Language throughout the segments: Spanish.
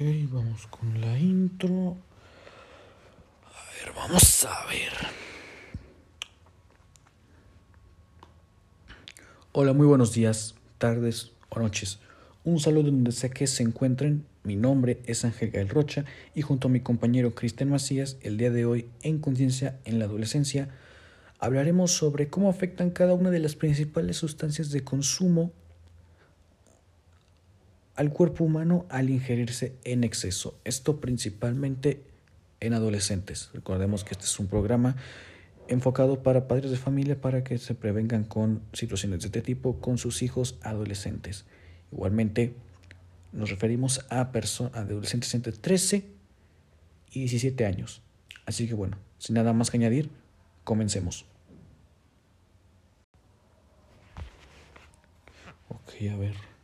Ok, vamos con la intro. A ver, vamos a ver. Hola, muy buenos días, tardes o noches. Un saludo donde sea que se encuentren. Mi nombre es Ángel Gael Rocha y junto a mi compañero Cristian Macías, el día de hoy en Conciencia en la Adolescencia, hablaremos sobre cómo afectan cada una de las principales sustancias de consumo al cuerpo humano al ingerirse en exceso. Esto principalmente en adolescentes. Recordemos que este es un programa enfocado para padres de familia para que se prevengan con situaciones de este tipo con sus hijos adolescentes. Igualmente, nos referimos a, personas adolescentes entre 13 y 17 años. Así que bueno, sin nada más que añadir, comencemos. Ok, a ver.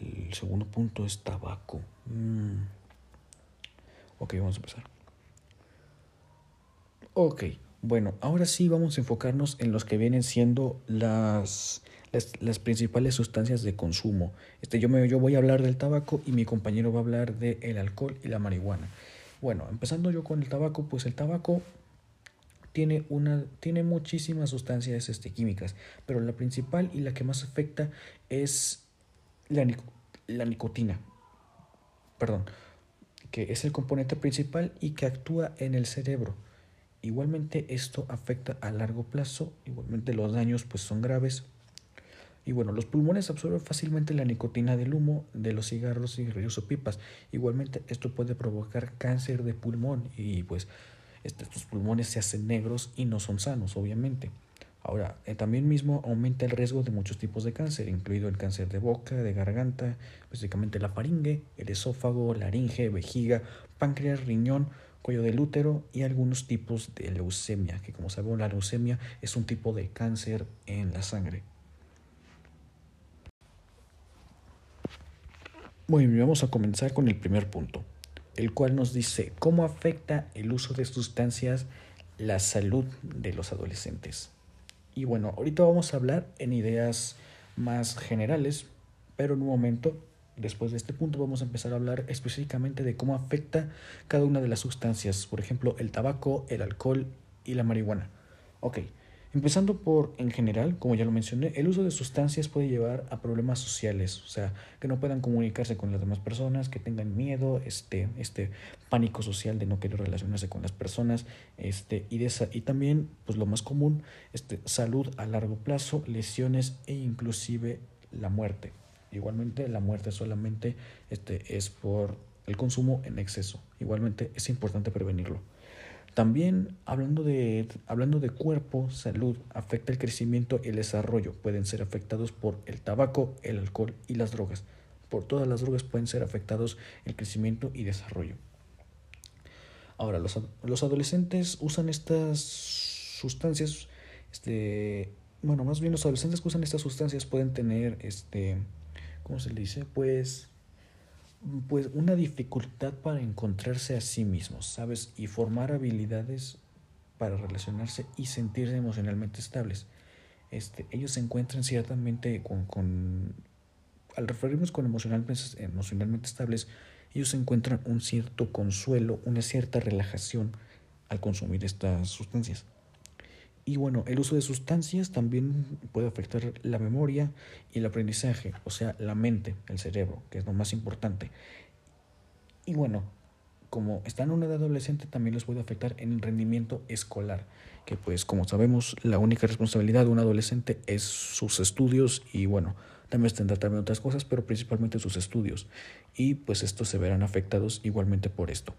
El segundo punto es tabaco. Mm. Ok, vamos a empezar. Ok, bueno, ahora sí vamos a enfocarnos en los que vienen siendo las, las, principales sustancias de consumo. Este, yo, me, yo voy a hablar del tabaco y mi compañero va a hablar del alcohol y la marihuana. Bueno, empezando yo con el tabaco, pues el tabaco tiene, una, tiene muchísimas sustancias este, químicas, pero la principal y la que más afecta es la, nicotina, perdón, que es el componente principal y que actúa en el cerebro. Igualmente esto afecta a largo plazo, igualmente los daños pues son graves. Y bueno, los pulmones absorben fácilmente la nicotina del humo de los cigarros, cigarrillos o pipas. Igualmente esto puede provocar cáncer de pulmón y pues estos pulmones se hacen negros y no son sanos, obviamente. Ahora, eh, también mismo aumenta el riesgo de muchos tipos de cáncer, incluido el cáncer de boca, de garganta, básicamente la faringe, el esófago, laringe, vejiga, páncreas, riñón, cuello del útero y algunos tipos de leucemia, que como sabemos la leucemia es un tipo de cáncer en la sangre. Muy bien, vamos a comenzar con el primer punto, el cual nos dice cómo afecta el uso de sustancias la salud de los adolescentes. Y bueno, ahorita vamos a hablar en ideas más generales, pero en un momento, después de este punto, vamos a empezar a hablar específicamente de cómo afecta cada una de las sustancias, por ejemplo, el tabaco, el alcohol y la marihuana. Ok. Empezando por, en general, como ya lo mencioné, el uso de sustancias puede llevar a problemas sociales, o sea, que no puedan comunicarse con las demás personas, que tengan miedo, este, este pánico social de no querer relacionarse con las personas, este, y, de esa, y también, pues lo más común, este, salud a largo plazo, lesiones e inclusive la muerte. Igualmente, la muerte solamente este, es por el consumo en exceso. Igualmente, es importante prevenirlo. También hablando de, hablando de cuerpo, salud, afecta el crecimiento y el desarrollo. Pueden ser afectados por el tabaco, el alcohol y las drogas. Por todas las drogas pueden ser afectados el crecimiento y desarrollo. Ahora, los, los adolescentes usan estas sustancias, este, bueno, más bien los adolescentes que usan estas sustancias pueden tener, este, ¿cómo se le dice? Pues pues una dificultad para encontrarse a sí mismos, ¿sabes? Y formar habilidades para relacionarse y sentirse emocionalmente estables. Este, ellos se encuentran ciertamente con, con al referirnos con emocionalmente, emocionalmente estables, ellos encuentran un cierto consuelo, una cierta relajación al consumir estas sustancias. Y bueno, el uso de sustancias también puede afectar la memoria y el aprendizaje, o sea, la mente, el cerebro, que es lo más importante. Y bueno, como están en una edad adolescente, también les puede afectar en el rendimiento escolar, que pues como sabemos, la única responsabilidad de un adolescente es sus estudios y bueno, también tendrá también otras cosas, pero principalmente sus estudios. Y pues estos se verán afectados igualmente por esto.